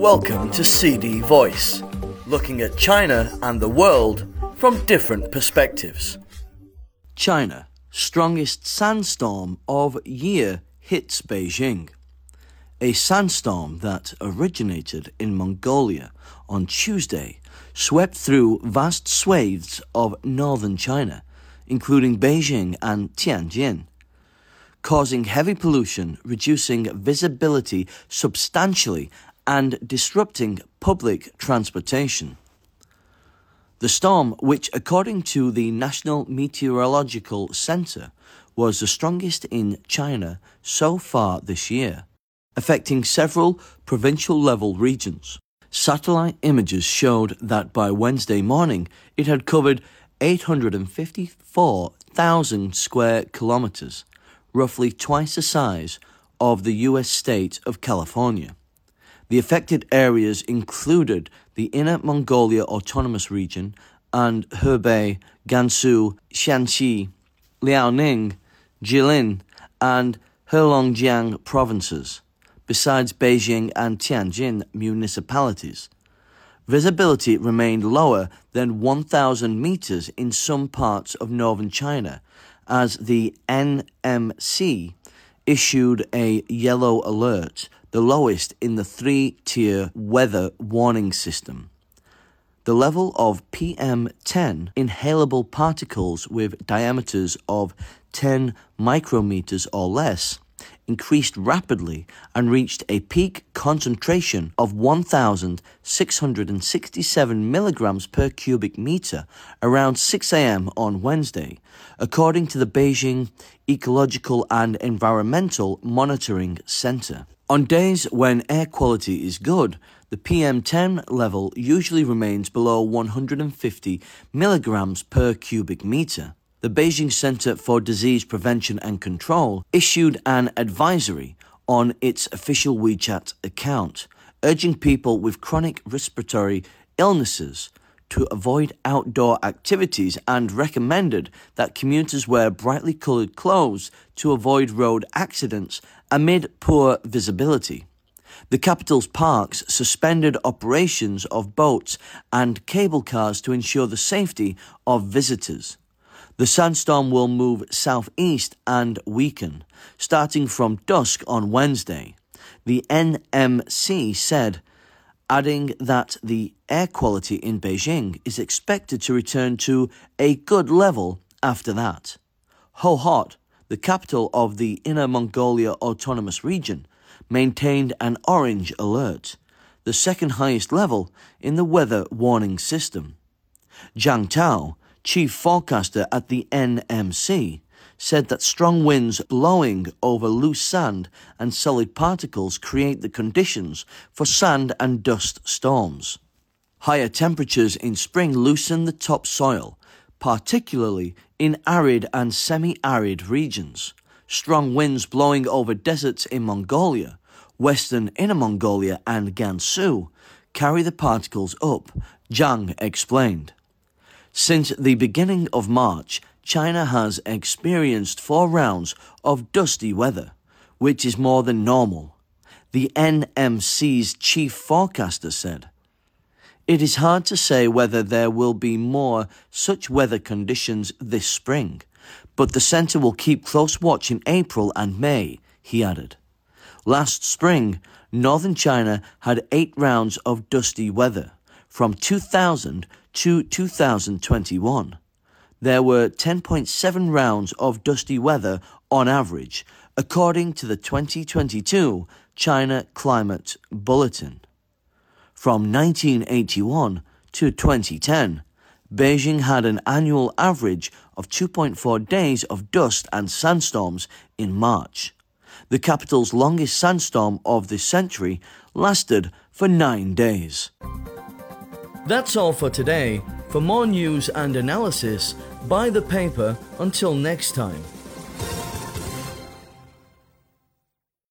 Welcome to CD Voice, looking at China and the world from different perspectives. China, strongest sandstorm of year hits Beijing. A sandstorm that originated in Mongolia on Tuesday swept through vast swathes of northern China, including Beijing and Tianjin causing heavy pollution, reducing visibility substantially, and disrupting public transportation. The storm, which according to the National Meteorological Center was the strongest in China so far this year, affecting several provincial level regions. Satellite images showed that by Wednesday morning it had covered 854,000 square kilometers, roughly twice the size of the U.S. state of California. The affected areas included the Inner Mongolia Autonomous Region and Hebei, Gansu, Shaanxi, Liaoning, Jilin, and Heilongjiang provinces, besides Beijing and Tianjin municipalities. Visibility remained lower than 1,000 meters in some parts of northern China as the NMC issued a yellow alert, the lowest in the three tier weather warning system. The level of PM10 inhalable particles with diameters of 10 micrometers or less increased rapidly and reached a peak concentration of 1,667 milligrams per cubic meter around 6 a.m. on Wednesday, according to the Beijing Ecological and Environmental Monitoring Center. On days when air quality is good, the PM10 level usually remains below 150 milligrams per cubic meter. The Beijing Center for Disease Prevention and Control issued an advisory on its official WeChat account, urging people with chronic respiratory illnesses to avoid outdoor activities and recommended that commuters wear brightly colored clothes to avoid road accidents amid poor visibility. The capital's parks suspended operations of boats and cable cars to ensure the safety of visitors. The sandstorm will move southeast and weaken, starting from dusk on Wednesday. The NMC said, adding that the air quality in Beijing is expected to return to a good level after that. Hohhot, the capital of the Inner Mongolia Autonomous Region, maintained an orange alert, the second highest level in the weather warning system. Zhang Tao, chief forecaster at the NMC, said that strong winds blowing over loose sand and solid particles create the conditions for sand and dust storms. Higher temperatures in spring loosen the topsoil, particularly in arid and semi arid regions. Strong winds blowing over deserts in Mongolia, western Inner Mongolia, and Gansu carry the particles up, Zhang explained. Since the beginning of March, China has experienced four rounds of dusty weather, which is more than normal. The NMC's chief forecaster said. It is hard to say whether there will be more such weather conditions this spring, but the centre will keep close watch in April and May, he added. Last spring, northern China had eight rounds of dusty weather, from 2000 to 2021. There were 10.7 rounds of dusty weather on average, according to the 2022 China Climate Bulletin. From 1981 to 2010, Beijing had an annual average of 2.4 days of dust and sandstorms in March. The capital's longest sandstorm of this century lasted for nine days. That's all for today. For more news and analysis, buy the paper. Until next time.